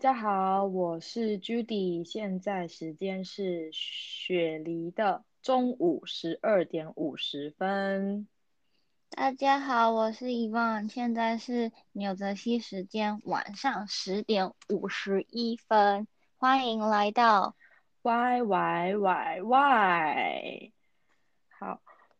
家好，我是 Judy，现在时间是雪梨的中午十二点五十分。大家好，我是伊万，现在是纽泽西时间晚上十点五十一分，欢迎来到 Y Y Y Y。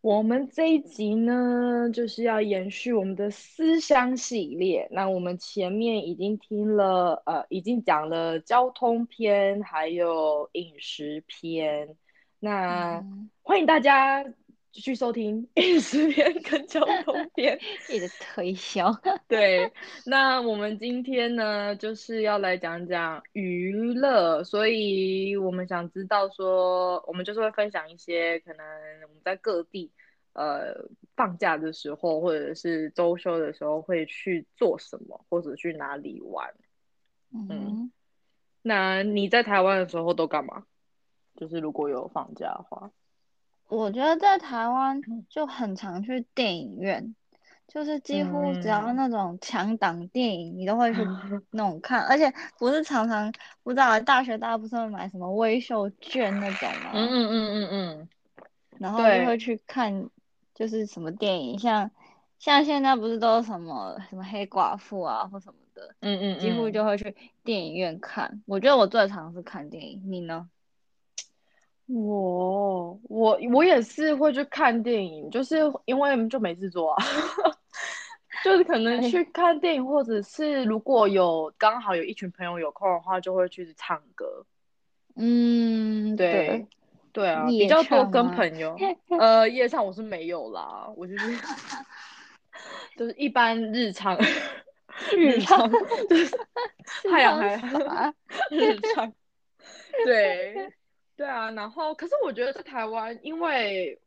好，我们这一集呢，就是要延续我们的思乡系列。那我们前面已经听了，呃，已经讲了交通篇，还有饮食篇。那欢迎大家继续收听饮食篇跟交通 篇。你的推销。对，那我们今天呢，就是要来讲讲娱乐，所以我们想知道说，我们就是会分享一些可能我们在各地呃放假的时候，或者是周休的时候会去做什么，或者去哪里玩。嗯，那你在台湾的时候都干嘛？就是如果有放假的话，我觉得在台湾就很常去电影院，就是几乎只要嗯那种强档电影，你都会去 那种看，而且不是常常不知道大学大家不是会买什么微秀券那种吗？嗯嗯嗯嗯嗯，然后就会去看，就是什么电影，像像现在不是都什么什么黑寡妇啊或什么的，嗯嗯，几乎嗯就会去电影院看。我觉得我最常是看电影，你呢？我我我也是会去看电影，就是因为就没事做啊，就是可能去看电影，或者是如果有刚好有一群朋友有空的话，就会去唱歌。嗯，对，对啊，比夜较多跟朋友。呃，夜唱我是没有啦，我就是 就是一般日常 日常就是太阳？日常，对对啊，然后可是我觉得在台湾，因为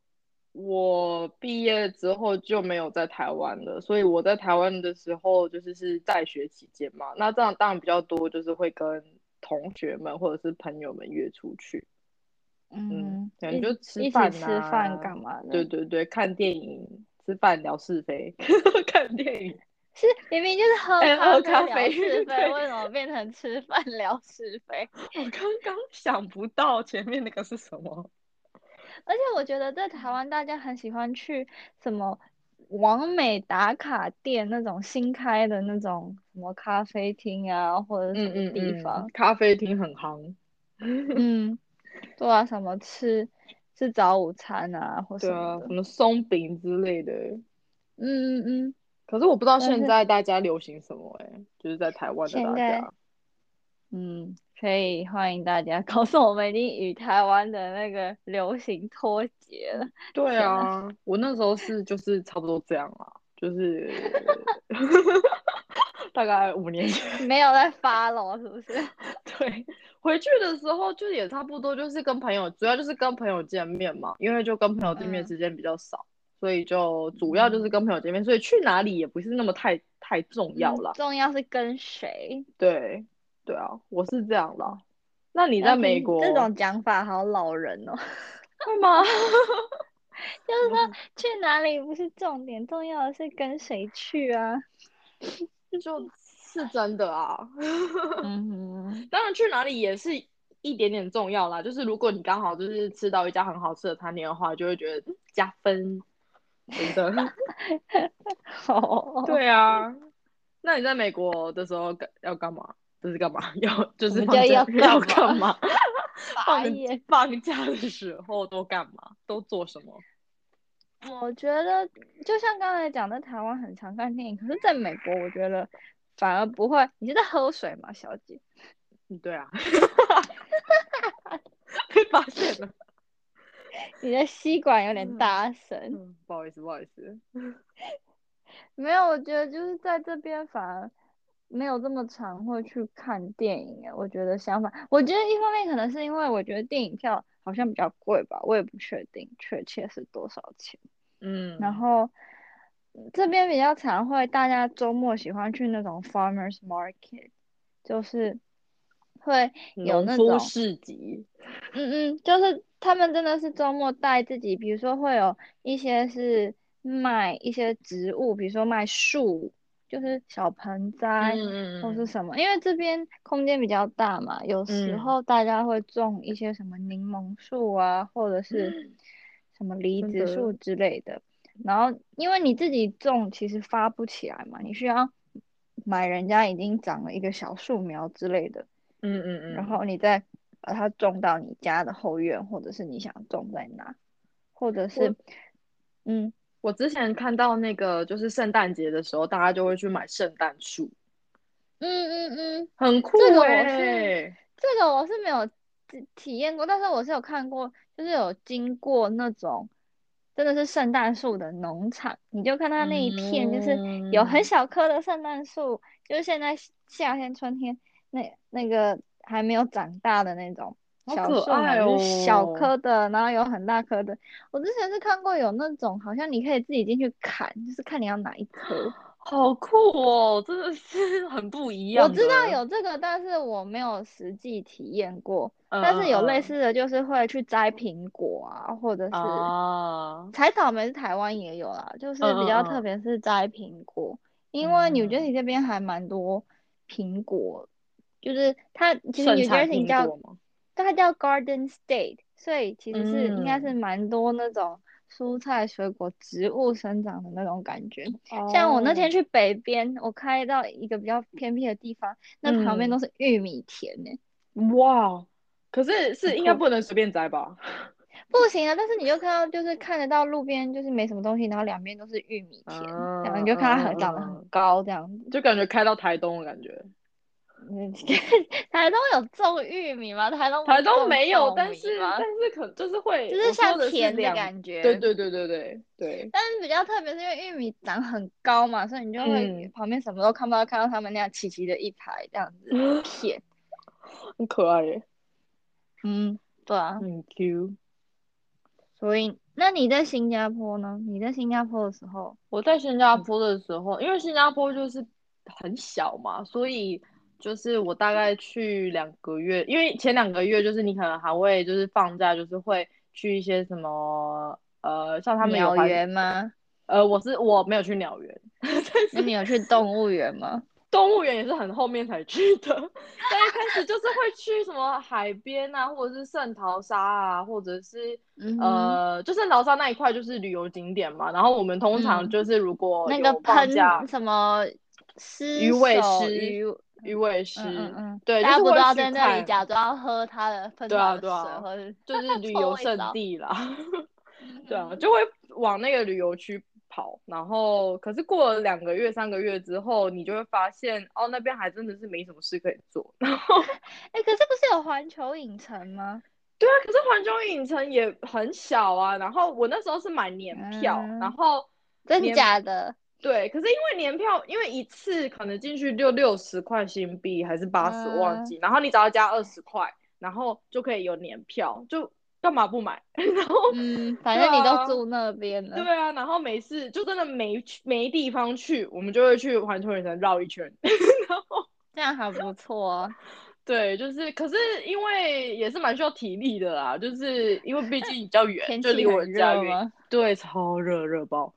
我毕业之后就没有在台湾了，所以我在台湾的时候就是是在学期间嘛，那这样当然比较多，就是会跟同学们或者是朋友们约出去，嗯，可能一就吃饭吃饭啊干嘛的？对对对，看电影、吃饭、聊是非，看电影。是明明就是喝哎喝咖聊啡是非，对为 什么变成吃饭聊是非？我刚刚想不到前面那个是什么。而且我觉得在台湾，大家很喜欢去什么完美打卡店那种新开的那种什么咖啡厅啊，或者什么嗯嗯嗯地方，，咖啡厅很夯。嗯，对啊，什么吃吃早午餐啊，或什么啊，什，么松饼之类的。嗯嗯嗯，可是我不知道现在大家流行什么哎、就是在台湾的大家。嗯，可以欢迎大家 告诉我们，已经与台湾的那个流行脱节了。对啊，我那时候是就是差不多这样啊，就是 大概五年前。没有在发了，是不是？对，回去的时候就也差不多，就是跟朋友，主要就是跟朋友见面嘛，因为就跟朋友见面嗯时间比较少，所以就主要就是跟朋友见面，所以去哪里也不是那么太太重要嗯啦。重要是跟谁。对，对啊，我是这样啦。那你你在美国这种讲法好老人哦，会吗？就是说去哪里不是重点，重要的是跟谁去啊。就是真的啊。嗯哼，当然去哪里也是一点点重要啦，就是如果你刚好就是吃到一家很好吃的餐厅的话，就会觉得嗯加分，真的。好，对啊，那你在美国的时候干要干嘛？就是干嘛？要就是放假要干嘛？放放假的时候都干嘛？都做什么？我觉得就像刚才讲，的台湾很常看电影，可是在美国，我觉得反而不会。你是在喝水吗，小姐？嗯对啊，被发现了。你的吸管有点嗯大声。嗯，不好意思，不好意思。没有，我觉得就是在这边反而没有这么常会去看电影诶。我觉得相反，我觉得一方面可能是因为我觉得电影票好像比较贵吧，我也不确定确切是多少钱。嗯，然后嗯这边比较常会大家周末喜欢去那种 farmers market，就是会有那种市集。嗯嗯，就是他们真的是周末带自己，比如说会有一些是卖一些植物，比如说卖树，就是小盆栽嗯或是什么，因为这边空间比较大嘛，有时嗯候大家会种一些什么柠檬树啊，或者是什么梨子树之类的。然后因为你自己种其实发不起来嘛，你需要买人家已经长了一个小树苗之类的，嗯嗯嗯，然后你再把它种到你家的后院，或者是你想种在哪，或者是嗯。我之前看到那个就是圣诞节的时候，大家就会去买圣诞树，嗯嗯嗯，很酷。这个我哎、是这个我是没有体体验过，但是我是有看过，就是有经过那种真的是圣诞树的农场，你就看它那一片就是有很嗯。小棵的圣诞树，就是现在夏天、春天那那个还没有长大的那种小树苗，爱就是小哦棵的，然后有很大棵的。我之前是看过有那种好像你可以自己进去砍，就是看你要哪一棵。好酷哦，真的是 很不一样。我知道有这个，但是我没有实际体验过。嗯，但是有类嗯似的就是会去摘苹果啊，或者嗯是啊，采草莓，是台湾也有啦，就是嗯比较特别是摘苹果，因为纽约嗯西这边还蛮多苹果，就是它其实盛 New Jersey 叫？它叫 Garden State，所以其实是应该是嗯蛮多那种蔬菜水果植物生长的那种感觉。像我那天哦，去北边，我开到一个比较偏僻的地方，那旁边嗯都是玉米田呢、哇，可是是应该不能随便摘吧？不行啊，但是你就看到就是看得到路边就是没什么东西，然后两边都是玉米田，然后你就看它长得很高这样子。就感觉开到台东的感觉。嗯，台东有种玉米吗？台东台东没有，但是但是可就是会，就是像田的感觉。对对对对对对，但是比较特别是因为玉米长很高嘛，所以你就会嗯旁边什么都看不到，看到他们那样齐齐的一排这样子片。很可爱耶，嗯，对啊。很 Q。所以，那你在新加坡呢？你在新加坡的时候，我在新加坡的时候，因为新加坡就是很小嘛，所以就是我大概去两个月，因为前两个月就是你可能还会就是放假，就是会去一些什么呃，像他们有鸟园吗？呃，我是我没有去鸟园，那你有去动物园吗？动物园也是很后面才去的，但一开始就是会去什么海边啊，或者是圣淘沙啊，或者是嗯呃，就圣淘沙那一块就是旅游景点嘛。然后我们通常嗯就是如果那个喷什么狮鱼尾狮鱼，鱼尾狮，嗯嗯嗯，对，大家不都就是在那里假装喝它的喷出对啊来的水，对啊或者就是 旅游胜地啦。对啊，嗯就会往那个旅游区跑，然后可是过了两个月、三个月之后，你就会发现哦，那边还真的是没什么事可以做。然后，哎、可是不是有环球影城吗？对啊，可是环球影城也很小啊。然后我那时候是买年票，嗯然后真年假的？对，可是因为年票，因为一次可能进去就六十块新币还是八十，我忘嗯记。然后你只要加二十块，然后就可以有年票，就干嘛不买？然后嗯，反正你啊都住那边了。对啊，然后每次就真的没去没地方去，我们就会去环球影城绕一圈。然后这样还不错啊。对，就是可是因为也是蛮需要体力的啦，就是因为毕竟比较远，就离我家远，对，超热热爆。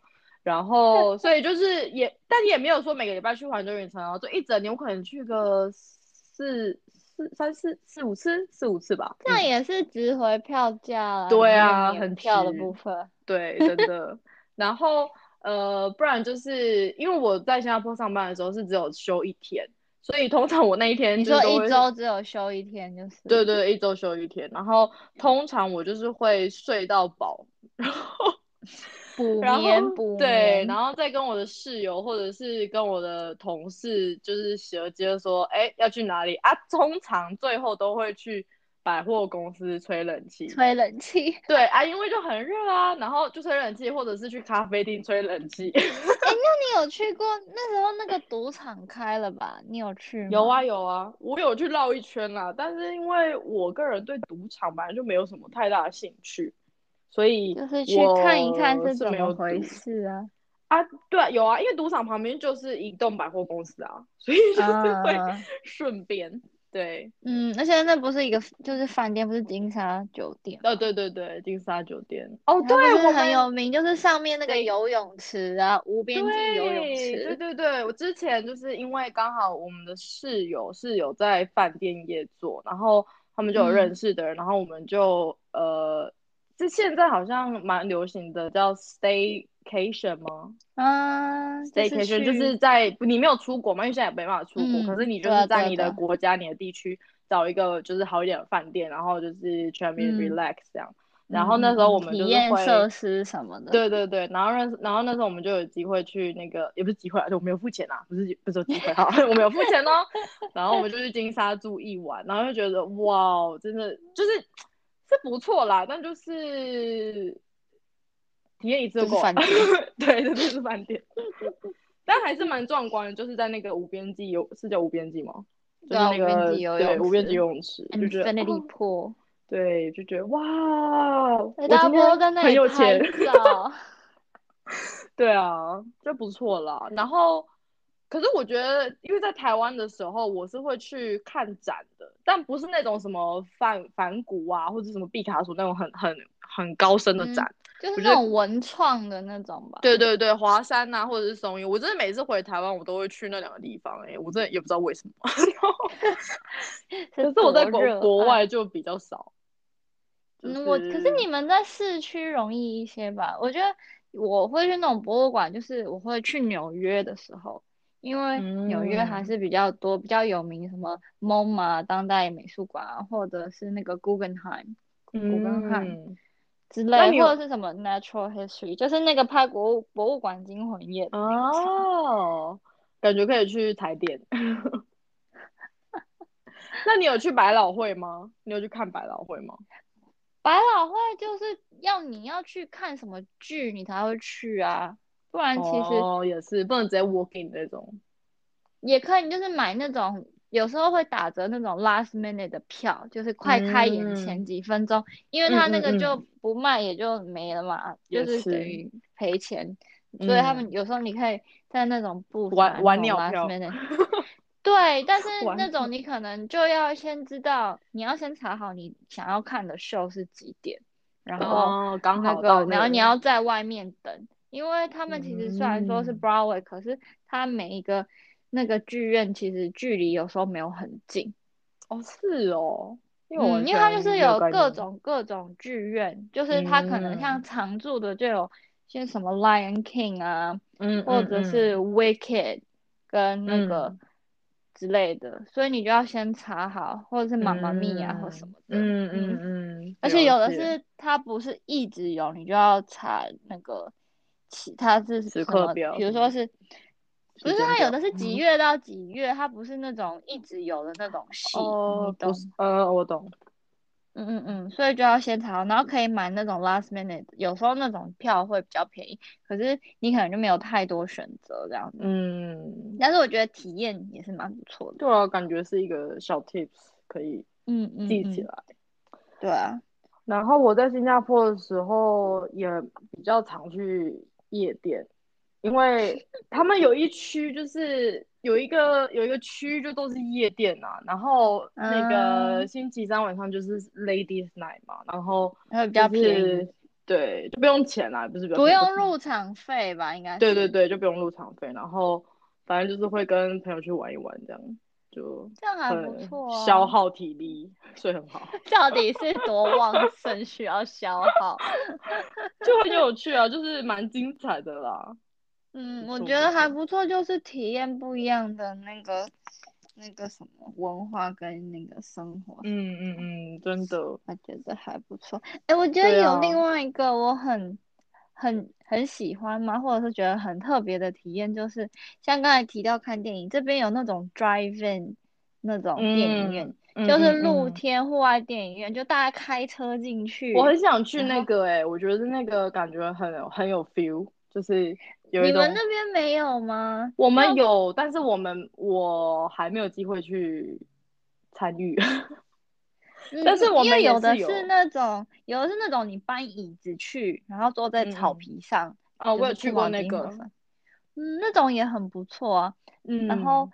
然后所以就是也，但也没有说每个礼拜去环球影城哦，就一整年我可能去个四四三四四五次四五次吧。嗯这样也是值回票价了。对啊很年票的部分。对，真的。然后呃，不然就是因为我在新加坡上班的时候是只有休一天，所以通常我那一天你说就一周只有休一天就是？对对，一周休一天。然后通常我就是会睡到饱，然后补然后眠补对，然后再跟我的室友或者是跟我的同事就是衔接说，哎，要去哪里啊？通常最后都会去百货公司吹冷气。吹冷气。对啊，因为就很热啊，然后就吹冷气，或者是去咖啡厅吹冷气。你有去过那时候那个赌场开了吧？你有去吗？有啊有啊，我有去绕一圈啦，但是因为我个人对赌场本来就没有什么太大的兴趣，所以就是去看一看是怎么回事啊。啊。对啊，有啊，因为赌场旁边就是一栋百货公司啊，所以就是会啊 顺便。对，嗯，而且那不是一个，就是饭店，不是金沙酒店。哦，对对对，金沙酒店。哦，对，我很有名，就是上面那个游泳池啊，无边际游泳池对。对对，我之前就是因为刚好我们的室友是有在饭店业做，然后他们就有认嗯识的人，然后我们就呃，这现在好像蛮流行的叫 staycation 吗啊，就是？staycation 就是在你没有出国嘛，因为现在也没办法出国，嗯可是你就是在你的国家、你的地区找一个就是好一点的饭店，然后就是去那边嗯 relax 这样。然后那时候我们就是设施什么的。对对对，然后那，然后那时候我们就有机会去那个，也不是机会啊，就我没有付钱啊，不是不是有机会哈，我没有付钱哦。然后我们就去金沙住一晚，然后就觉得哇，真的就是是不错啦，但就是体验一次就够了。就是饭店 对，这就是饭店，但还是蛮壮观的，就是在那个无边际游，是叫无边际吗？就是对啊无边那个际游泳对无边池际游泳池，就觉得对，就觉得哇，大家今不都在那天很有钱。对啊，就不错啦。然后，可是我觉得，因为在台湾的时候，我是会去看展的，但不是那种什么梵梵谷啊，或者什么毕卡索那种很很很高深的嗯展。就是那种文创的那种吧。对对对，华山呐、或者是松烟，我真的每次回台湾，我都会去那两个地方、欸。哎，我真的也不知道为什么。可是我在国国外就比较少。就嗯，我可是你们在市区容易一些吧？我觉得我会去那种博物馆，就是我会去纽约的时候，因为纽约还嗯是比较多、比较有名，什么 MoMA 当代美术馆啊，或者是那个 Guggenheim 古根汉嗯之类的，或者是什么 Natural History，就是那个拍博物博物馆惊魂夜哦，感觉可以去踩点。那你有去百老汇吗？你有去看百老汇吗？百老汇就是要你要去看什么剧，你才会去啊，不然其实哦，也是不能直接 walk in 那种。也可以，就是买那种有时候会打折那种 last minute 的票，就是快开演前嗯几分钟，因为他那个就不卖也就没了嘛，也就是等于赔钱，所以他们嗯有时候你可以在那种不玩玩鸟票。对，但是那种你可能就要先知道，你要先查好你想要看的秀是几点，然后哦，刚那个，好到那然后你要在外面等，因为他们其实虽然说是嗯。Broadway，、可是它每一个那个剧院其实距离有时候没有很近，哦，是哦，因为我嗯，因为它就是有有各种各种剧院，就是它可能像嗯。常驻的就有些什么 Lion King 啊，嗯，或嗯者是 Wicked 跟那个嗯。之类的，所以你就要先查好，或者是妈妈咪呀或什么的，嗯嗯嗯嗯，而且有的是它不是一直有，你就要查那个其他是时刻表比如说是，不是它有的是几月到几月，它不是那种一直有的那种戏，哦，你懂？不是，呃，我懂。嗯嗯嗯，所以就要先查，然后可以买那种 last minute，有时候那种票会比较便宜，可是你可能就没有太多选择这样子。嗯，但是我觉得体验也是蛮不错的。对啊，感觉是一个小 tips 可以嗯记起来。对啊，然后我在新加坡的时候也比较常去夜店，因为他们有一区就是有一个有一个区就都是夜店啊，然后那个嗯星期三晚上就是 Ladies Night 嘛，然后然后比较就便宜，是对，就不用钱啦，不是不用入场费吧？应该。对对对，就不用入场费，然后反正就是会跟朋友去玩一玩，这样就这样还不错啊。消耗体力，睡很好，到底是多旺盛，需要消耗？就很有趣啊，就是蛮精彩的啦。嗯，我觉得还不错，就是体验不一样的那个那个什么文化跟那个生活，嗯嗯嗯，真的，我觉得还不错。哎，我觉得有另外一个我很很很喜欢吗？或者是觉得很特别的体验，就是像刚才提到看电影，这边有那种 drive-in 那种电影院，嗯，就是嗯露。嗯天户外电影院，就大家开车进去。我很想去那个哎、我觉得那个感觉很有很有 feel，就是有你们那边没有吗？我们有，但是我们我还没有机会去参与。嗯但是我因们有的是那种，有的是那种你搬椅子去，然后坐在草皮上，哦，我有去过那个，嗯，那种也很不错啊。嗯，然后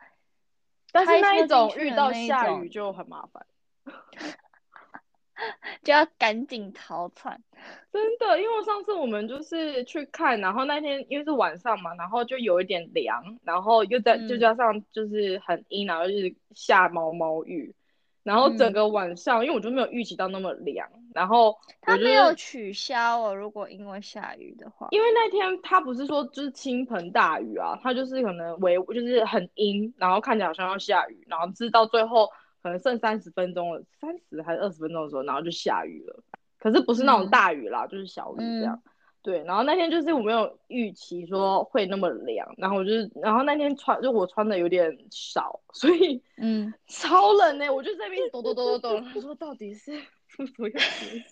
但是那一种遇到下雨就很麻烦。就要赶紧逃窜。真的，因为上次我们就是去看，然后那天因为是晚上嘛，然后就有一点凉，然后又在、就嗯加上就是很阴，然后就是下毛毛雨，然后整嗯个晚上，因为我就没有预期到那么凉，然后他没有取消哦，如果因为下雨的话。因为那天他不是说就是倾盆大雨啊，他就是可能微就是很阴，然后看起来好像要下雨，然后直到最后可能剩三十分钟了，三十还是二十分钟的时候，然后就下雨了。可是不是那种嗯大雨啦，就是小雨这样。对，然后那天就是我没有预期说会那么凉，然后我就是，然后那天穿就我穿的有点少，所以嗯，超冷呢、我就在那边抖抖抖抖抖，他说到底是什么样子，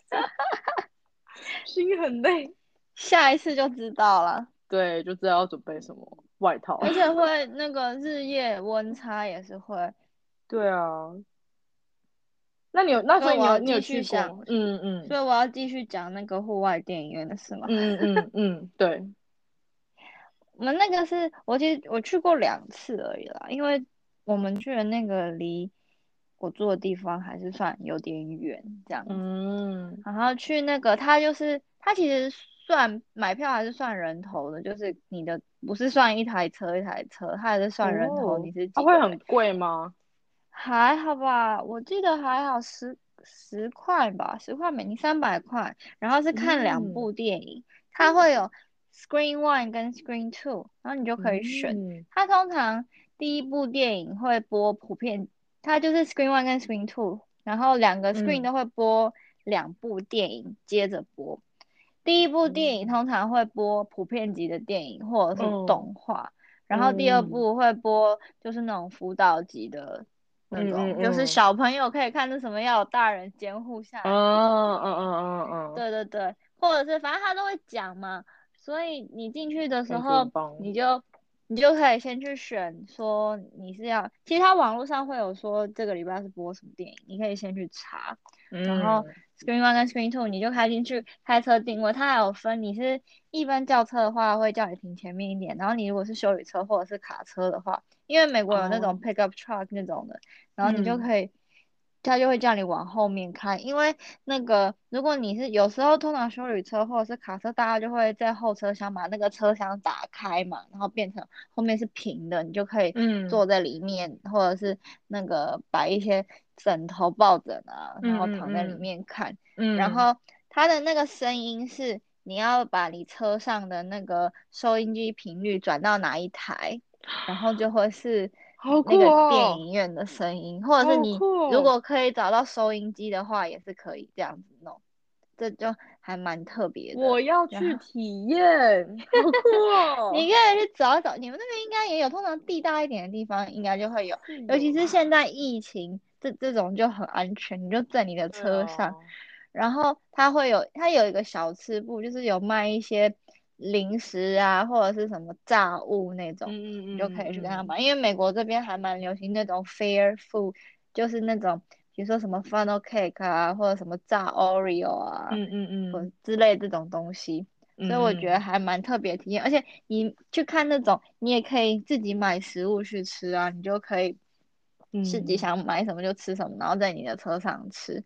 心很累。下一次就知道了。对，就知道要准备什么外套。而且会那个日夜温差也是会。对啊，那你有那所以你有你有去想？嗯嗯所以我要继续讲那个户外电影院的事吗？嗯嗯嗯嗯，对，我们那个是我其实我去过两次而已啦，因为我们去的那个离我住的地方还是算有点远，这样子。嗯然后去那个，它就是它其实算买票还是算人头的，就是你的不是算一台车一台车，它还是算人头，哦你是几它会很贵吗？还好吧，我记得还好十十块吧，十块美金三百块，然后是看两嗯。部电影，它会有 Screen One 跟 Screen Two，然后你就可以选。嗯。它通常第一部电影会播普遍，它就是 Screen One 跟 Screen Two，然后两个 Screen 嗯都会播两部电影接着播。第一部电影嗯。通常会播普遍级的电影或者是嗯动画，然后第二嗯。部会播就是那种辅导级的那嗯种，嗯嗯就是小朋友可以看，那什么要有大人监护下来嗯的。嗯电影嗯嗯嗯，对对对，或者是反正他都会讲嘛，所以你进去的时候，你就你就可以先去选说你是要，其实他网络上会有说这个礼拜是播什么电影，你可以先去查，然后嗯。Screen One 跟 Screen Two 你就开进去开车定位，它还有分你是一般轿车的话会叫你停前面一点，然后你如果是修理车或者是卡车的话，因为美国有那哦。种 pickup truck 那种的，然后你就嗯。可以。他就会叫你往后面开，因为那个如果你是有时候通常修理车或者是卡车，大家就会在后车厢把那个车厢打开嘛，然后变成后面是平的，你就可以嗯。坐在里面，或者是那个摆一些枕头、抱枕啊，然后躺在里嗯面看。嗯，然后它的那个声音是你要把你车上的那个收音机频率转到哪一台，然后就会是那个哦电影院的声音，或者是你如果可以找到收音机的话，也是可以这样子弄，这就还蛮特别的。我要去体验，好酷哦！你可以去找一找，你们那边应该也有，通常地大一点的地方应该就会有，尤其是现在疫情，这这种就很安全，你就在你的车上。啊然后它会有，它有一个小吃部，就是有卖一些零食啊，或者是什么炸物那种，嗯嗯嗯，你就可以去跟他嗯。买。因为美国这边还蛮流行那种 fair food，就是那种比如说什么 funnel cake 啊，或者什么炸 Oreo 啊，嗯嗯或嗯，之类这种东西。所以我觉得还蛮特别体验，而且你去看那种，你也可以自己买食物去吃啊，你就可以自己嗯想买什么就吃什么，然后在你的车上吃。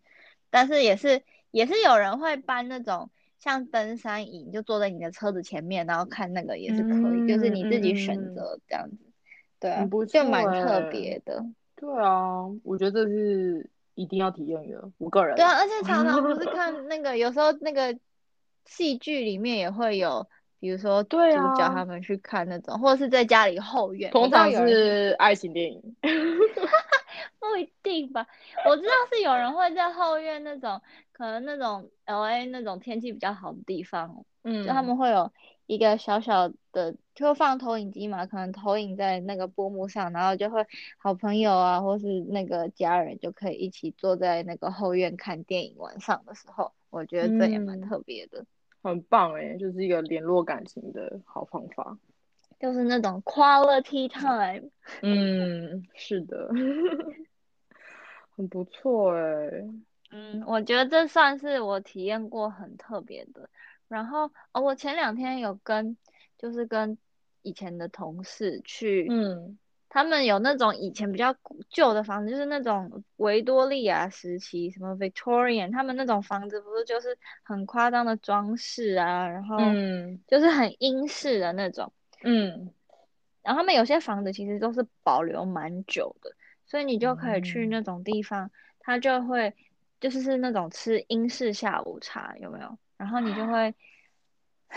但是也是也是有人会搬那种像登山椅，你就坐在你的车子前面，然后看那个也是可以，就是你自己选择这样子，对啊不，就蛮特欸别的。对啊，我觉得这是一定要体验的，五个人。对啊，而且常常不是看那个，有时候那个戏剧里面也会有，比如说主对角啊他们去看那种，或者是在家里后院，通常是爱情电影。不一定吧，我知道是有人会在后院那种，可能那种 L A 那种天气比较好的地方，嗯就他们会有一个小小的，就放投影机嘛，可能投影在那个布幕上，然后就会好朋友啊，或是那个家人就可以一起坐在那个后院看电影。晚上的时候，我觉得这也蛮嗯特别的，很棒哎，就是一个联络感情的好方法。就是那种 quality time。嗯，是的，很不错哎。嗯，我觉得这算是我体验过很特别的。然后，哦，我前两天有跟，就是跟以前的同事去嗯他们有那种以前比较旧的房子，就是那种维多利亚时期，什么 Victorian，他们那种房子不是就是很夸张的装饰啊，然后嗯就是很英式的那种。嗯然后他们有些房子其实都是保留蛮久的，所以你就可以去嗯那种地方，它就会就是是那种吃英式下午茶，有没有？然后你就会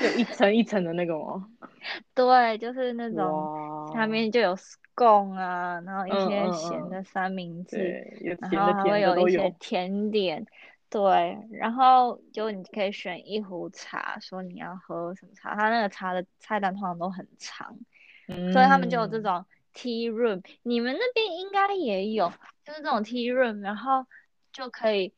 有一层一层的那个吗？对，就是那种哇，下面就有 scone 啊，然后一些咸的三明治，然后还会有一些甜点，对，然后就你可以选一壶茶，说你要喝什么茶，他那个茶的菜单通常都很长，所以他们就有这嗯。种 tea room，你们那边应该也有，就是这种 tea room，然后就可以，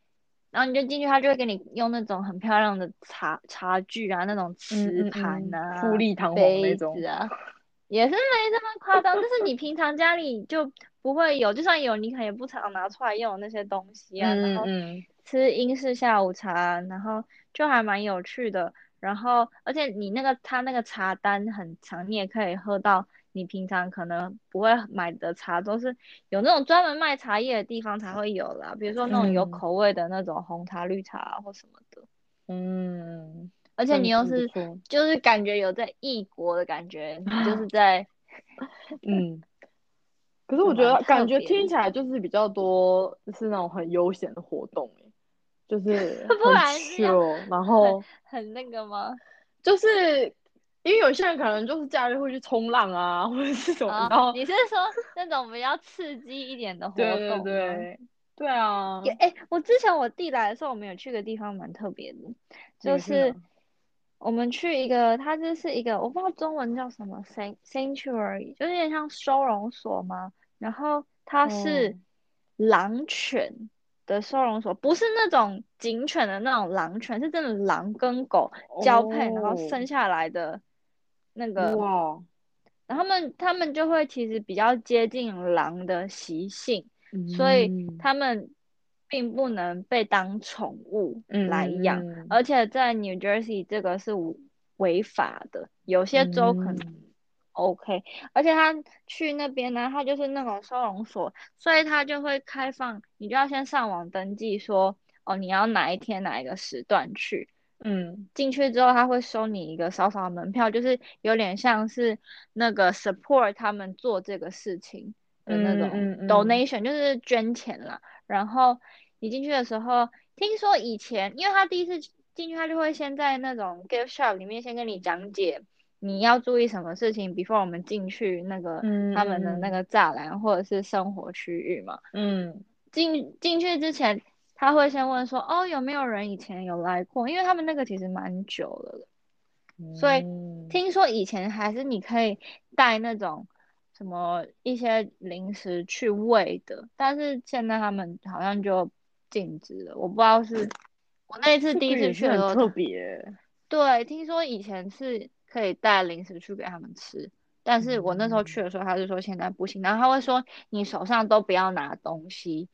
然后你就进去，他就会给你用那种很漂亮的茶茶具啊，那种嗯瓷盘啊、富丽堂皇那杯种。子啊，也是没这么夸张，就是你平常家里就不会有，就算有，你可能也不常拿出来用那些东西啊，然嗯后嗯吃英式下午茶，然后就还蛮有趣的。然后，而且你那个他那个茶单很长，你也可以喝到你平常可能不会买的茶，都是有那种专门卖茶叶的地方才会有啦，比如说那种有嗯口味的那种红茶、绿茶啊或什么的。嗯，而且你又是。就是感觉有在异国的感觉，就 是在嗯，可是我觉得感觉听起来就是比较多就是那种很悠闲的活动欸就 是不很然是要 chill，然后很那个吗？就是因为有些人可能就是假日会去冲浪啊，或者是什么，啊然后你是说那种比较刺激一点的活对对动？对对啊，也哎、我之前我弟来的时候，我们有去个地方蛮特别的，就是我们去一个，它就是一个我不知道中文叫什么 san sanctuary，就有点像收容所嘛。然后它是哦狼犬的收容所，不是那种警犬的那种狼犬，是真的狼跟狗交配，然后生哦下来的那个。哇，然后他们他们就会其实比较接近狼的习性，所以嗯他们并不能被当宠物嗯来养，嗯。而且在 New Jersey 这个是违法的，有些州可能嗯。OK，而且他去那边呢，他就是那种收容所，所以他就会开放，你就要先上网登记说，哦，你要哪一天哪一个时段去，嗯。进去之后，他会收你一个少少的门票，就是有点像是那个 support 他们做这个事情的那种嗯嗯嗯 donation，、就是捐钱啦。然后你进去的时候，听说以前，因为他第一次进去，他就会先在那种 gift shop 里面先跟你讲解你要注意什么事情，before 我们进去那个嗯他们的那嗯个栅栏或者是生活区域嘛。嗯进进去之前，他会先问说，哦，有没有人以前有来过？因为他们那个其实蛮久了的，所以嗯听说以前还是你可以带那种什么一些零食去喂的，但是现在他们好像就禁止了，我不知道是我那一次第一次去的时候，很特别，对，听说以前是可以带零食去给他们吃，但是我那时候嗯。去的时候，他就说现在不行，然后他会说你手上都不要拿东西，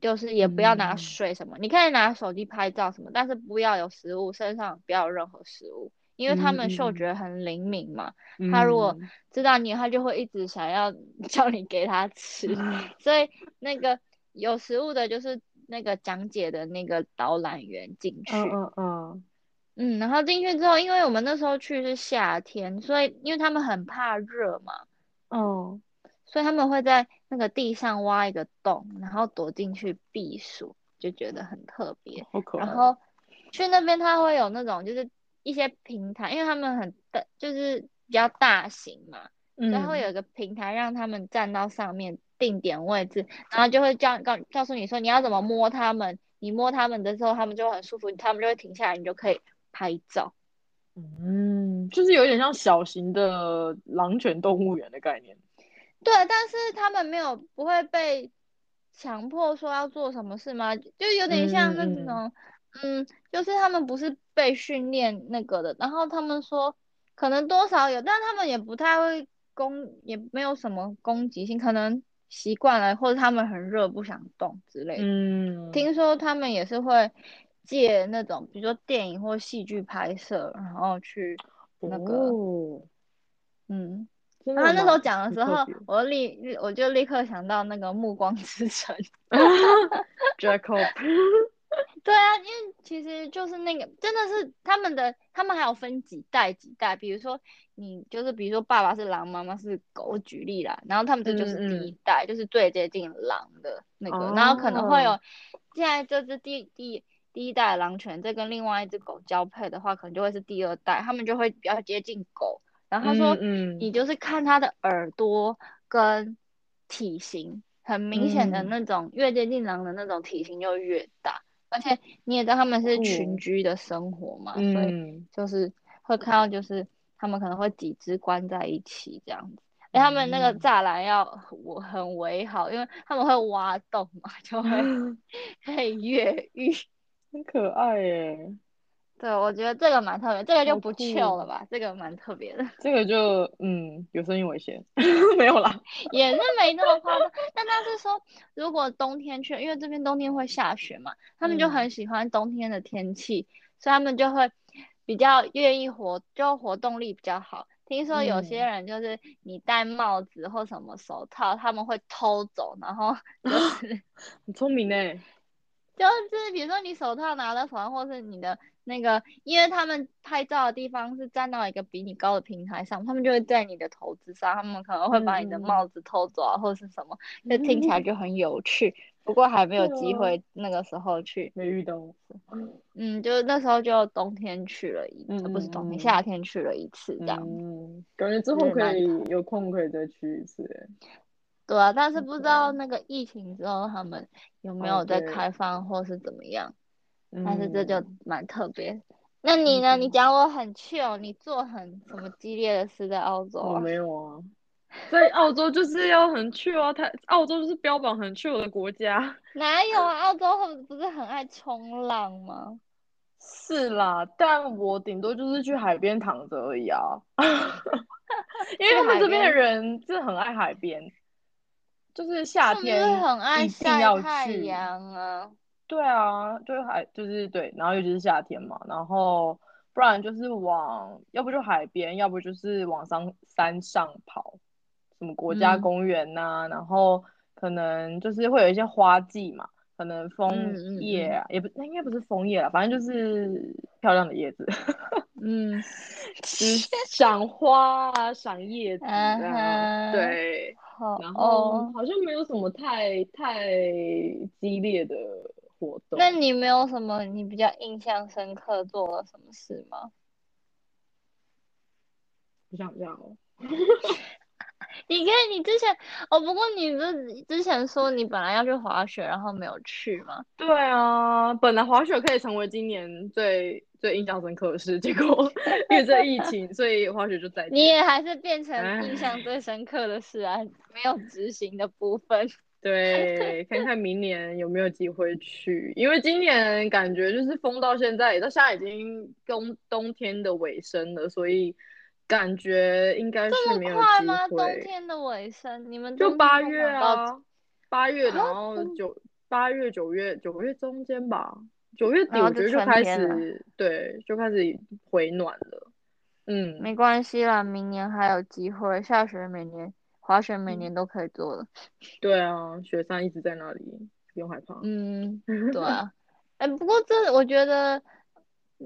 就是也不要拿嗯。水什么，你可以拿手机拍照什么，但是不要有食物，身上不要有任何食物，因为他嗯们嗅嗯。觉很灵敏嘛，他如果嗯。知道你，他就会一直想要 叫你给他吃，所以那个有食物的，就是那个讲解的那个导览员进去。嗯嗯。嗯嗯，然后进去之后，因为我们那时候去是夏天，所以因为他们很怕热嘛，嗯。所以他们会在那个地上挖一个洞，然后躲进去避暑，就觉得很特别。好可。爱，然后去那边，他会有那种就是一些平台，因为他们很大，就是比较大型嘛，所以它会嗯有一个平台让他们站到上面定点位置，然后就会叫告告诉你说你要怎么摸他们，你摸他们的时候，他们就很舒服，他们就会停下来，你就可以拍照。嗯，就是有点像小型的狼犬动物园的概念。对，但是他们没有不会被强迫说要做什么事吗？就有点像那种，嗯，就是他们不是被训练那个的，然后他们说可能多少有，但他们也不太会攻，也没有什么攻击性，可能习惯了，或者他们很热不想动之类的。嗯，听说他们也是会借那种，比如说电影或戏剧拍摄，然后去那个，哦，嗯，真的然后那时候讲的时候我就立我就立刻想到那个《暮光之城》。Jacob，对啊，因为其实就是那个，真的是他们的，他们还有分几代几代，比如说你就是比如说爸爸是狼，妈妈是狗，我举例啦，然后他们这就是嗯第一代，就是最接近狼的那个，然后可能会有哦现在这只第第第一代的狼犬，再跟另外一只狗交配的话，可能就会是第二代，他们就会比较接近狗。然后他说，嗯你就是看它的耳朵跟体型，很明显的嗯那种，越接近狼的那种体型就越大。而且你也知道他们是群居的生活嘛，所以嗯，就是会看到就是他们可能会几只关在一起这样子。哎，他们那个嗯栅栏要我很围好，因为他们会挖洞嘛，就会 可以越狱。很可爱耶。对，我觉得这个蛮特别，这个就不好酷 chill 了吧，这个蛮特别的。这个就嗯有生命危险，没有啦。也是没那么夸张，但他是说，如果冬天去，因为这边冬天会下雪嘛，他们就嗯很喜欢冬天的天气，所以他们就会比较愿意活，就活动力比较好。听说有些嗯人就是你戴帽子或什么手套，他们会偷走，然后 就是很聪明呢。就是比如说你手套拿在手上，或是你的那个，因为他们拍照的地方是站到一个比你高的平台上，他们就会在你的头之上，他们可能会把你的帽子偷走啊，或是什么，就听起来就很有趣。不过还没有机会那个时候去，没遇到。嗯，就那时候就冬天去了一，不是冬天，夏天去了一次这样。嗯，感觉之后可以有空可以再去一次哎。对啊，但是不知道那个疫情之后他们有没哦有在开放或是怎么样。但是这就嗯蛮特别。那你呢？你嗯讲我很 chill，你做很什么激烈的事在澳洲我啊？没有啊，在澳洲就是要很 chill 啊，它澳洲就是标榜很 chill 的国家。哪有啊？澳洲很不是很爱冲浪吗？是啦，但我顶多就是去海边躺着而已啊，因为他们这边的人是很爱海边，就是夏天很爱晒太去。阳啊。对啊，就是海，就是对，然后尤其是夏天嘛，然后不然就是往，要不就海边，要不就是往山山上跑，什么国家嗯公园呐、然后可能就是会有一些花季嘛，可能枫嗯嗯叶啊，也不，那应该不是枫叶了，反正就是漂亮的叶子，嗯，就是赏花啊，赏叶子啊，对，好然后哦。好像没有什么太太激烈的活动。那你没有什么你比较印象深刻做了什么事吗？我想一下哦，你可以，你之前哦，不过你不是之前说你本来要去滑雪，然后没有去吗？对啊，本来滑雪可以成为今年最最印象深刻的事，结果 因为这疫情，所以滑雪就在。你也还是变成印象最深刻的事啊，没有执行的部分。对，看看明年有没有机会去，因为今年感觉就是封到现在，到现在已经冬冬天的尾声了，所以感觉应该是没有机么快吗？冬。天的尾声，你们就八月啊，八月，然啊后九八月九月九月中间吧，九月底我觉得就开始对，就开始回暖了。嗯，没关系啦，明年还有机会。下雪每年滑雪每嗯年都可以做的。对啊，雪山一直在那里，不用害怕。嗯，对啊。哎，不过这我觉得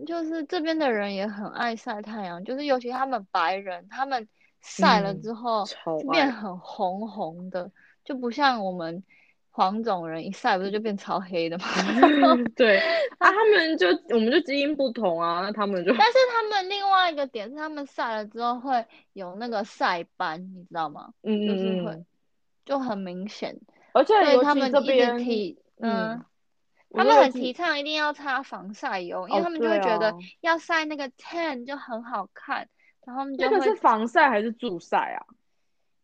就是这边的人也很爱晒太阳，就是尤其他们白人，他们晒了嗯之后超就变很红红的，就不像我们黄种人一晒不是就变超黑的吗？对 啊，他们就我们就基因不同啊，那他们就但是他们另外一个点是，他们晒了之后会有那个晒斑，你知道吗？嗯就是会就很明显，而且他们这边，提，嗯，他们很提倡一定要擦防晒油，因为哦他们就会觉得啊要晒那个 tan 就很好看，然后他们就那个是防晒还是助晒啊？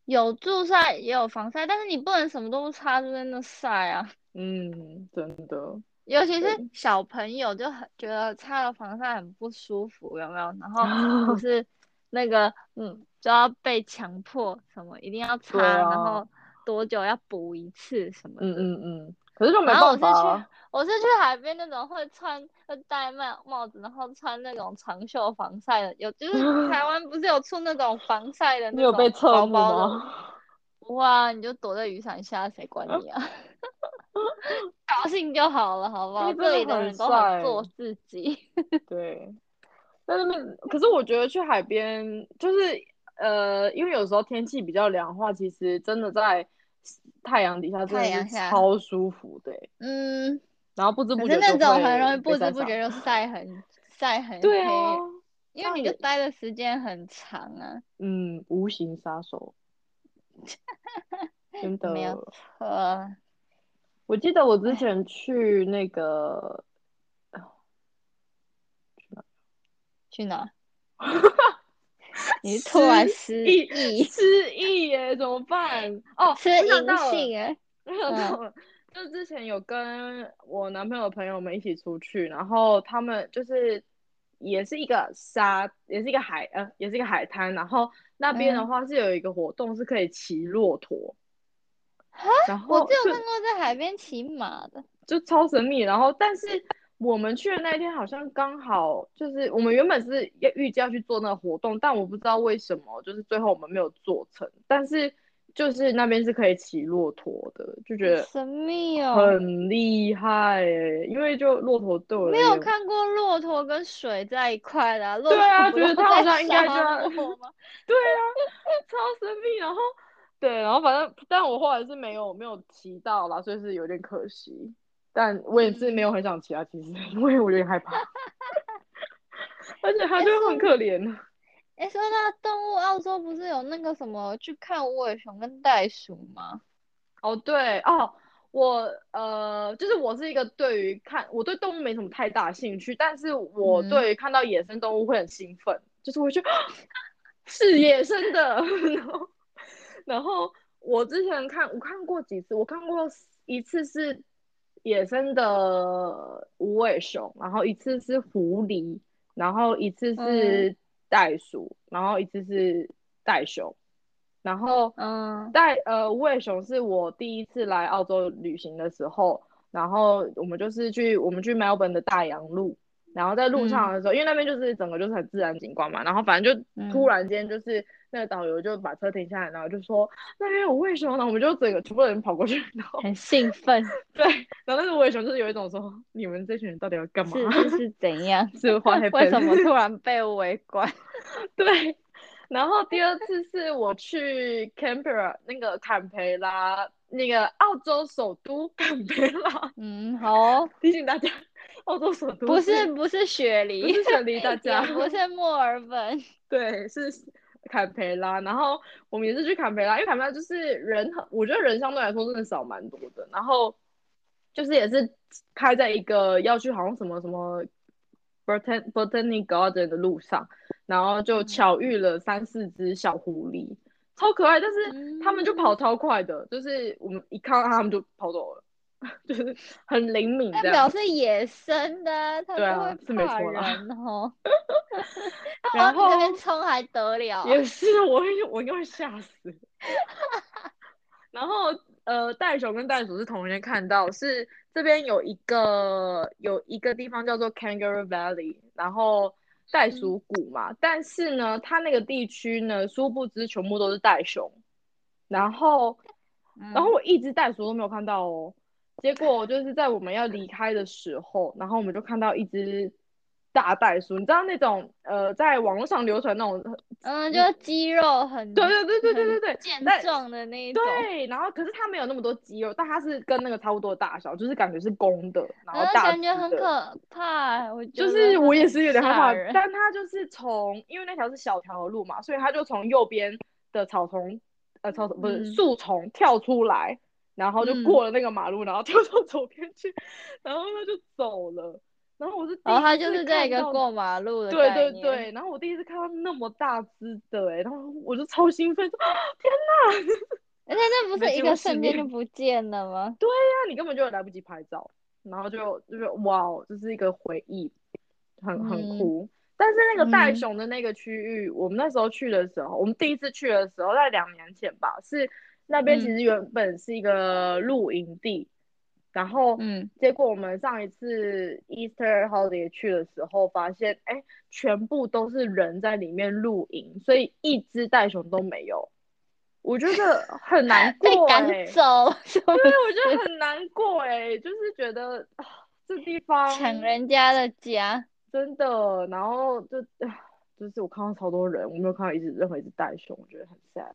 有助晒也有防晒，但是你不能什么都不擦就在那晒啊。嗯，真的，尤其是小朋友就很觉得擦了防晒很不舒服，有没有？然后 不是那个嗯，就要被强迫什么一定要擦，啊然后多久要补一次什么嗯的。嗯嗯。可可是就没然后我是办法啊、去我是去海边那种会穿会戴帽帽子，然后穿那种长袖防晒的，有就是 台湾不是有出那种防晒的那你有被种侧目包包的吗？哇，你就躲在雨伞下，谁管你啊？高兴就好了，好不好？这里的人都晒很做自己。对，在那边，可是我觉得去海边就是呃，因为有时候天气比较凉的话，其实真的在太阳底下真的是超舒服的欸、嗯，然后不知不觉就那种很容易不知不觉就晒 很晒很对啊黑，，因为你就待的时间很长啊。嗯，无形杀手，真的。没有呃，我记得我之前去那个，去哪？你是突然失忆忆，失忆耶，怎么办？哦，吃银我想到了想到了，就之前有跟我男朋友朋友们一起出去，然后他们就是也是一个沙，也是一个海，呃，也是一个海滩，然后那边的嗯话是有一个活动是可以骑骆驼，然后我只有就看过在海边骑马的。就超神秘，然后但是我们去的那一天好像刚好就是我们原本是要预计要去做那个活动，但我不知道为什么就是最后我们没有做成，但是就是那边是可以骑骆驼的，就觉得神秘哦，很厉害诶，因为就骆驼对我没有看过骆驼跟水在一块的、啊，骆对啊驼不都觉得它好在像应该就沙要？对啊，超神秘。然后对，然后反正，但我后来是没有没有骑到啦，所以是有点可惜。但我也是没有很想骑啊，其实 因为我有点害怕，而且它就很可怜。哎，说到动物，澳洲不是有那个什么去看无尾熊跟袋鼠吗？哦，对哦，我呃，就是我是一个对于看我对动物没什么太大兴趣，但是我嗯对于看到野生动物会很兴奋，就是我会觉得 是野生的，然后然后我之前看我看过几次，我看过一次是野生的无尾熊，然后一次是狐狸，然后一次是袋鼠，然后一次是袋熊，然后嗯。袋呃无尾熊是我第一次来澳洲旅行的时候，然后我们就是去我们去 Melbourne 的大洋路，然后在路上的时候，因为那边就是整个就是很自然景观嘛，然后反正就嗯突然间就是那个导游就把车停下来，然后就说那边有无尾熊，然后我们就整个全部人跑过去，然后很兴奋，对，然后那个为什么就是有一种说你们这群人到底要干嘛？是是是 怎样？是花黑为什么突然被围观？对，然后第二次是我去 Canberra 那个坎培拉，那个澳洲首都坎培拉，嗯，好哦，提醒大家，澳洲首都不是不是雪梨不，是雪梨，大家不是。墨尔本，对是坎培拉，然后我们也是去坎培拉，因为坎培拉就是人很，我觉得人相对来说真的少蛮多的，然后就是也是开在一个要去好像什么什么 Botan Botanic Garden 的路上，然后就巧遇了三四只小狐狸，超可爱，但是他们就跑超快的，就是我们一看到他们就跑走了，就是很灵敏代。表是野生的啊，它就会怕人哦。然然后那边冲还得了啊？也是，我会我应该会吓死。然后呃，袋熊跟袋鼠是同一天看到，是这边有一个有一个地方叫做 Kangaroo Valley，然后袋鼠谷嘛，但是呢，它那个地区呢，殊不知全部都是袋熊，然后嗯然后我一只袋鼠都没有看到哦，结果就是在我们要离开的时候，然后我们就看到一只大袋鼠，你知道那种呃，在网络上流传那种，嗯，就肌肉很对对对对对对对，健壮的那一种，对，然后可是它没有那么多肌肉，但它是跟那个差不多大小，就是感觉是公的，然后感觉很可怕，我就是我也是有点害怕，但它就是从因为那条是小条的路嘛，所以它就从右边的草丛，呃，草丛不是嗯。树丛跳出来，然后就嗯过了那个马路，然后跳到左边去，然后他就走了。然后我是第然后它一次就是这个过马路的对，对对，然后我第一次看到那么大只的哎、然后我就超兴奋，说啊天哪！而且那不是一个瞬间就不见了吗？对呀你根本就来不及拍照，然后就就是哇哦，这是一个回忆，很很嗯酷。但是那个袋嗯熊的那个区域，我们那时候去的时候，我们第一次去的时候，在两年前吧，是那边其嗯实原本是一个露营地，然后嗯，结果我们上一次 Easter holiday 去的时候，发现哎，全部都是人在里面露营，所以一只袋熊都没有。我觉得很难 被过赶哎、走，对，我觉得很难过哎、就是觉得啊，这地方抢人家的家。真的，然后就啊就是我看到超多人，我没有看到一只任何一只袋熊，我觉得很 sad，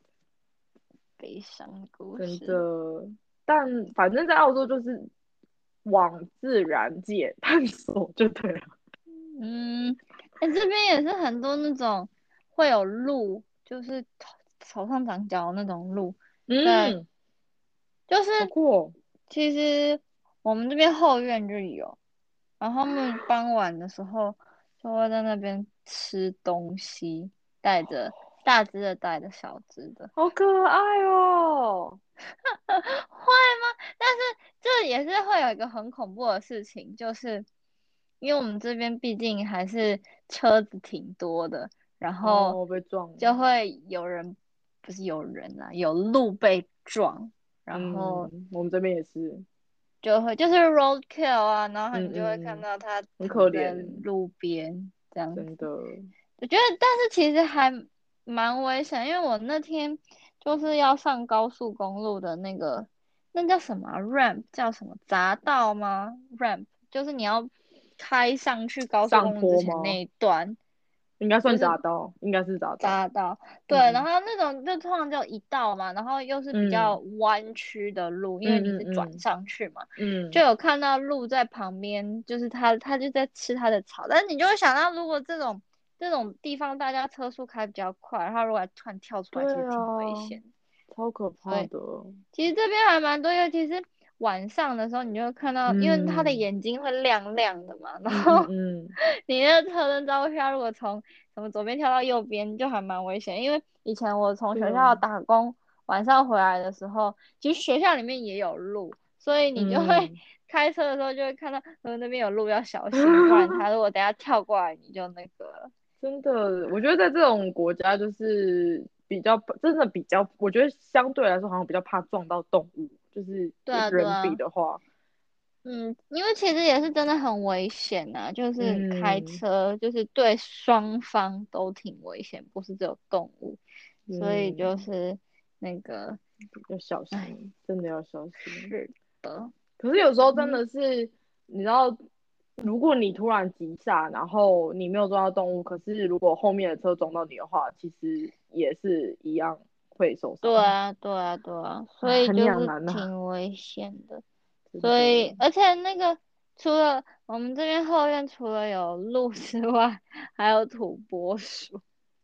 悲伤的故真事。的。但反正在澳洲就是往自然界探索就对了。嗯，哎、这边也是很多那种会有鹿，就是头头上长角的那种鹿，在嗯，就是好酷哦。其实我们这边后院就有，然后他们傍晚的时候就会在那边吃东西，带着 大只的带的小只的，好可爱哦！会吗？但是这也是会有一个很恐怖的事情，就是因为我们这边毕竟还是车子挺多的，然后哦，被撞。就会有人，不是有人啦，有路被撞，然后嗯，我们这边也是，就会就是 roadkill 啊，然后你就会看到他很可怜路边这样子。真的。我觉得，但是其实还蛮危险，因为我那天就是要上高速公路的那个，那叫什么啊？ramp 叫什么？匝道吗？ramp 就是你要开上去高速公路之前那一段应该算就是匝道，应该是匝道。匝道，对，嗯。然后那种就通常就一道嘛，然后又是比较弯曲的路，因为你是转嗯。上去嘛，嗯，就有看到鹿在旁边，就是它它就在吃它的草，但是你就会想到，如果这种这种地方大家车速开比较快，然后如果突然跳出来，其实挺危啊险的。超可怕的。其实这边还蛮多，尤其是晚上的时候，你就会看到，因为他的嗯眼睛会亮亮的嘛，然嗯后嗯嗯，你那个车灯照下，如果从什么左边跳到右边，就还蛮危险。因为以前我从学校啊打工，晚上回来的时候，其实学校里面也有路，所以你就会嗯 开车的时候就会看到，呃，那边有路要小心，不然他如果等下跳过来，你就那个了。真的，我觉得在这种国家就是比较，真的比较，我觉得相对来说好像比较怕撞到动物，就是人比的话，嗯，因为其实也是真的很危险呐、就是开嗯车，就是对双方都挺危险，不是只有动物，所以就嗯是那个要小心，真的要小心。是的。可是有时候真嗯的是，你知道，如果你突然急刹，然后你没有撞到动物，可是如果后面的车撞到你的话，其实也是一样会受伤。对啊，对啊，对啊，所以很就是挺危险的。真所以，而且那个除了我们这边后院除了有鹿之外，还有土拨鼠。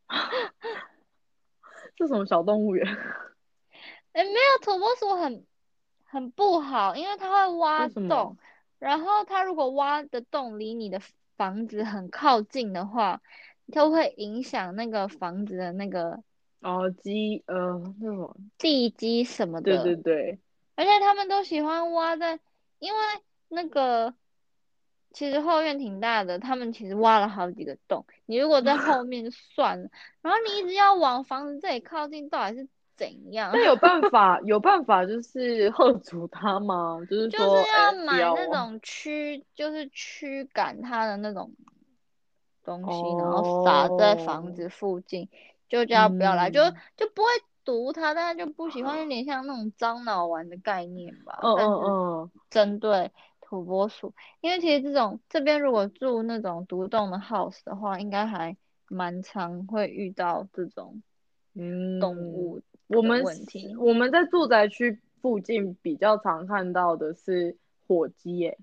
这什么小动物园？哎，没有土拨鼠很很不好，因为它会挖洞，然后它如果挖的洞离你的房子很靠近的话，它会影响那个房子的那个哦，基，呃，那种？地基什么对的。对对，而且他们都喜欢挖在，因为那个其实后院挺大的，他们其实挖了好几个洞。你如果在后面就算了，然后你一直要往房子这里靠近，到底是怎样？那有办法，有办法就是喝阻它吗？就是就 说，是要买那种驱，就是驱赶它的那种东西，然后撒在房哦子附近，就叫它不要来，就嗯就不会毒它，但是就不喜欢，有点像那种樟脑丸的概念吧。嗯嗯嗯，针对土拨鼠，因为其实这种这边如果住那种独栋的 house 的话，应该还蛮常会遇到这种嗯动物我们问题。我们在住宅区附近比较常看到的是火鸡，耶，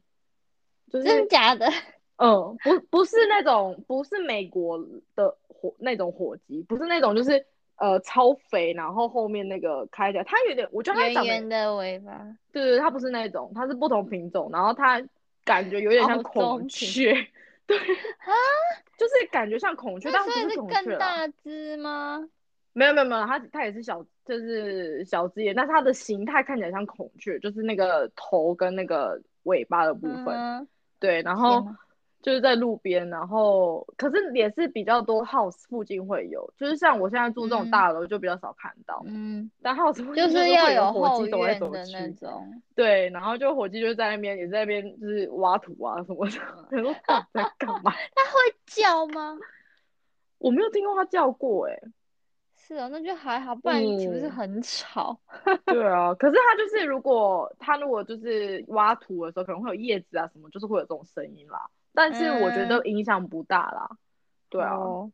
就是真假的？嗯，不不是那种不是美国的火那种火鸡，不是那种就是呃超肥，然后后面那个开起来，它有点，我觉得它圆圆的尾巴，对对，它不是那种，它是不同品种，然后它感觉有点像孔品雀，对啊，就是感觉像孔雀，但是孔雀啦。更大只吗？没有没有没有，它它也是小，就是小只眼，但是它的形态看起来像孔雀，就是那个头跟那个尾巴的部分。嗯，对，然天后就是在路边，然后可是也是比较多 house 附近会有，就是像我现在住这种嗯大楼就比较少看到，嗯，但 house 附近就是要会有火鸡走来走去，那种。对，然后就火鸡就在那边也在那边就是挖土啊什么的，嗯 我说到底在干嘛？它会叫吗？我没有听过它叫过哎、是啊，那就还好，不然岂不是嗯很吵？对啊，可是它就是如果它如果就是挖土的时候，可能会有叶子啊什么，就是会有这种声音啦。但是我觉得影响不大啦。对啊，哦，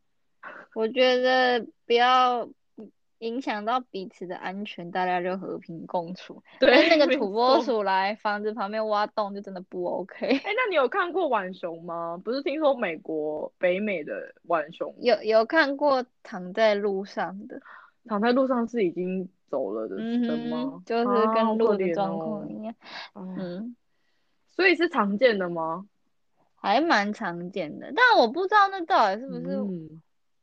我觉得不要影响到彼此的安全，大家就和平共处。但对那个土拨鼠来房子旁边挖洞，就真的不 OK。哎，那你有看过浣熊吗？不是听说美国北美的浣熊有有看过躺在路上的，躺在路上是已经走了的嗯人哼吗？，就是跟路状况哦一样，嗯，嗯，所以是常见的吗？还蛮常见的。但我不知道那到底是不是，嗯，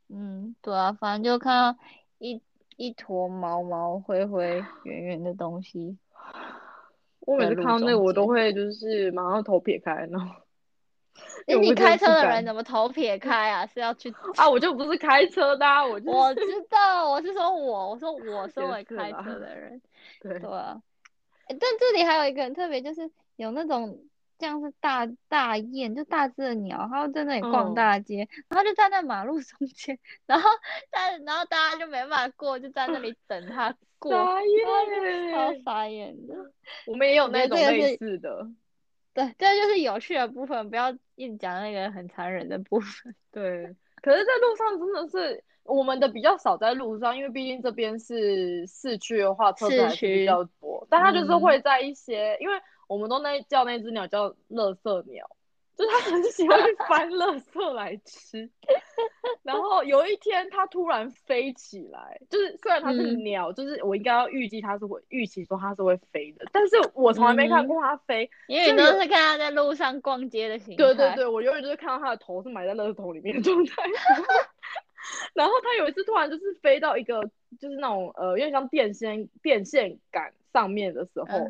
嗯，对啊，反正就看到一一坨毛毛灰灰圆圆的东西。我每次看到那个，我都会就是马上头撇开，然后诶你开车的人怎么头撇开啊？是要去？啊，我就不是开车的、啊，我就我知道，我是说我，我说我身也为开车的人，对对啊。诶但这里还有一个很特别，就是有那种像是大大雁，就大只的鸟，它会在那里逛嗯大街，然后就站在马路 中间，然后但然后大家就没办法过，就在那里等它 过，傻然后就超，傻眼的。我们也有那种类似的，对，这就是有趣的部分，不要一直讲那个很残忍的部分。对。可是，在路上真的是我们的比较少在路上，因为毕竟这边是市区的话，车子市还是比区较多。但它就是嗯会在一些，因为我们都那叫那只鸟叫乐色鸟，就是它很喜欢去翻乐色来吃。然后有一天，它突然飞起来，就是虽然它是嗯鸟，就是我应该要预计它是会预期说它是会飞的，但是我从来没看嗯过它飞。因为都是看它在路上逛街的形态。对对对，我永远就是看到它的头是埋在垃圾桶里面的状态。然后它有一次突然就是飞到一个就是那种呃有点像电线电线杆上面的时候，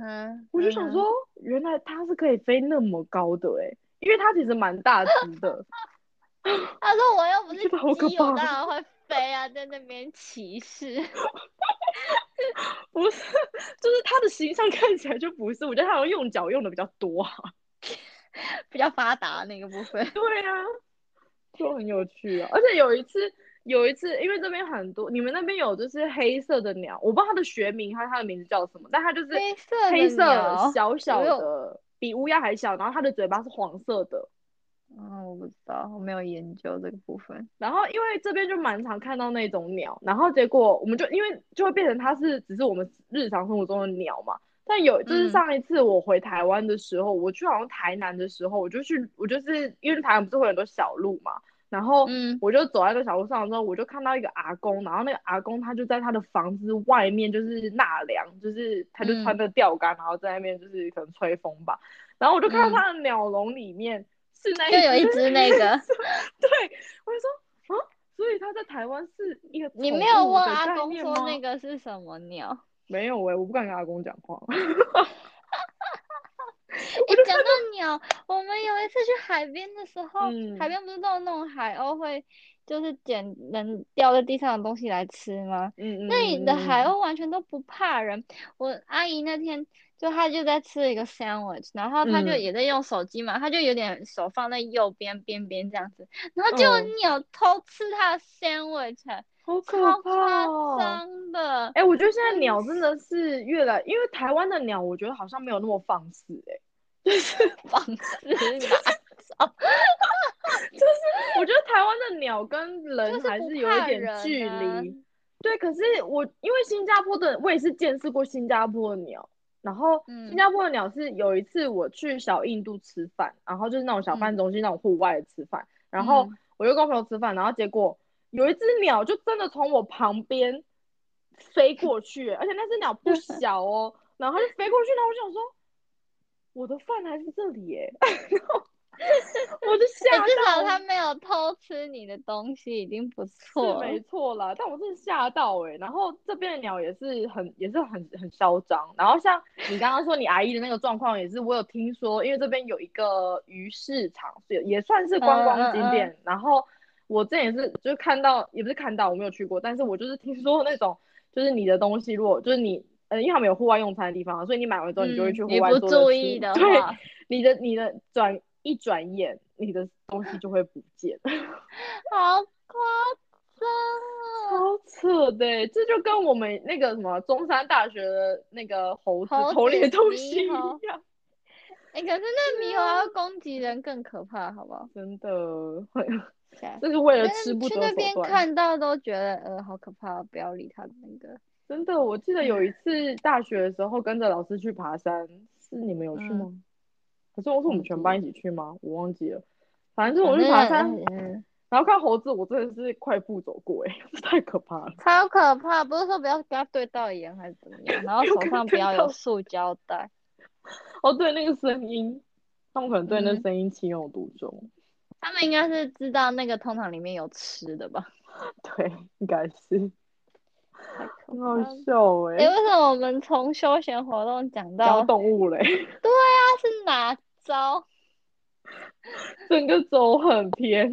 我就想说，原来它是可以飞那么高的诶、因为它其实蛮大只的。他说我又不是好可鸡，我怕当然会飞啊，在那边歧视。不是，就是它的形象看起来就不是，我觉得它好像用脚用的比较多啊。比较发达那个部分。对啊，就很有趣啊。而且有一次，有一次，因为这边很多，你们那边有就是黑色的鸟，我不知道它的学名，还有它的名字叫什么，但它就是黑色的黑色小小的，比乌鸦还小，然后它的嘴巴是黄色的。嗯，我不知道，我没有研究这个部分。然后因为这边就蛮常看到那种鸟，然后结果我们就因为就会变成它是只是我们日常生活中的鸟嘛。但有就是嗯上一次我回台湾的时候，我去好像台南的时候，我就去我就是因为台湾不是会有很多小路嘛，然后嗯我就走在那小路上的时候，我就看到一个阿公，然后那个阿公他就在他的房子外面就是纳凉，就是他就嗯穿着钓竿，然后在那边就是可能吹风吧，然后我就看到嗯他的鸟笼里面是那就有一只那个，对，我就说啊，所以他在台湾是一个你没有问阿公说那个是什么鸟？没有哎、我不敢跟阿公讲话。一讲到鸟，我们有一次去海边的时候，嗯海边不是都有那种海鸥会就是捡人掉在地上的东西来吃吗？嗯嗯，那里的海嗯鸥完全都不怕人。我阿姨那天就她就在吃一个 sandwich，然后她就嗯也在用手机嘛，她就有点手放在右边边边这样子，然后就有嗯鸟偷吃她的 sandwich，好可怕夸哦。张的。哎、我觉得现在鸟真的是越来，因为台湾的鸟，我觉得好像没有那么放肆哎、放肆哪 我觉得台湾的鸟跟人还是有一点距啊离。对，可是我因为新加坡的，我也是见识过新加坡的鸟。然后嗯新加坡的鸟是有一次我去小印度吃饭，然后就是那种小饭中心、那种户外的吃饭，然后嗯我就跟我朋友吃饭，然后结果有一只鸟就真的从我旁边飞过去，而且那只鸟不小哦，然后它就飞过去，然后我想说，我的饭还是这里耶，然后我就吓欸至少到。他没有偷吃你的东西，已经不是错了。没 错啦，但我真的吓到哎、然后这边的鸟也是很也是很很嚣张，然后像你刚刚说你阿姨的那个状况也是，我有听说，因为这边有一个鱼市场，也也算是观光景点，然后我这也是就是看到也不是看到我没有去过，但是我就是听说那种就是你的东西如果就是你呃因为他们有户外用餐的地方啊，所以你买完之后你就会去嗯，你不户外坐着吃注意的 对，你的你的转一转眼你的东西就会不见。好夸张啊！超扯的欸，这就跟我们那个什么中山大学的那个猴子偷猎子东西一样，哎、可是那猕猴要攻击人，更可怕，好不好？真的，这是为了吃不去那边。看到都觉得呃好可怕，不要理他的那个。真的，我记得有一次大学的时候跟着老师去爬山，是你们有去嗯吗？可是我是我们全班一起去吗？我忘记了。反正是我去爬山，嗯，然后看猴子，我真的是快步走过，哎，太可怕了。超可怕，不是说不要跟他对到眼还是怎么样，然后手上不要有塑胶袋。哦，对，那个声音，他们可能对那嗯声音情有独钟。他们应该是知道那个通常里面有吃的吧？对，应该是。很好。笑哎、哎、为什么我们从休闲活动讲到讲动物嘞，对啊是哪招？整个走很偏。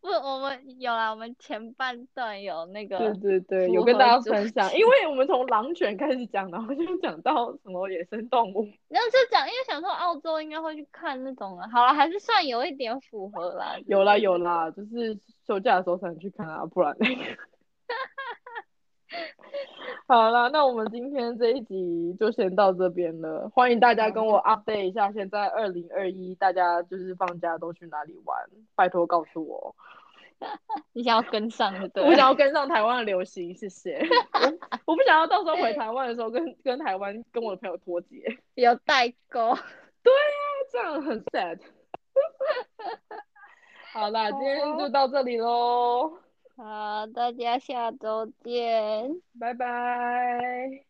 不，我们有啦，我们前半段有那个对对对，符有跟大家分享，因为我们从狼犬开始讲，然后就讲到什么野生动物。然后就讲，因为想说澳洲应该会去看那种啊，好了，还是算有一点符合啦。有啦有啦，就是休假的时候才能去看啊，不然那个。好了，那我们今天这一集就先到这边了。欢迎大家跟我 update 一下，现在二零二一大家就是放假都去哪里玩？拜托告诉我。你想要跟上就对我。想要跟上台湾的流行，谢谢。我我不想要到时候回台湾的时候跟跟台湾跟我的朋友脱节，有代沟。对啊这样很 sad。好啦，今天就到这里喽，好，大家下周见。拜拜。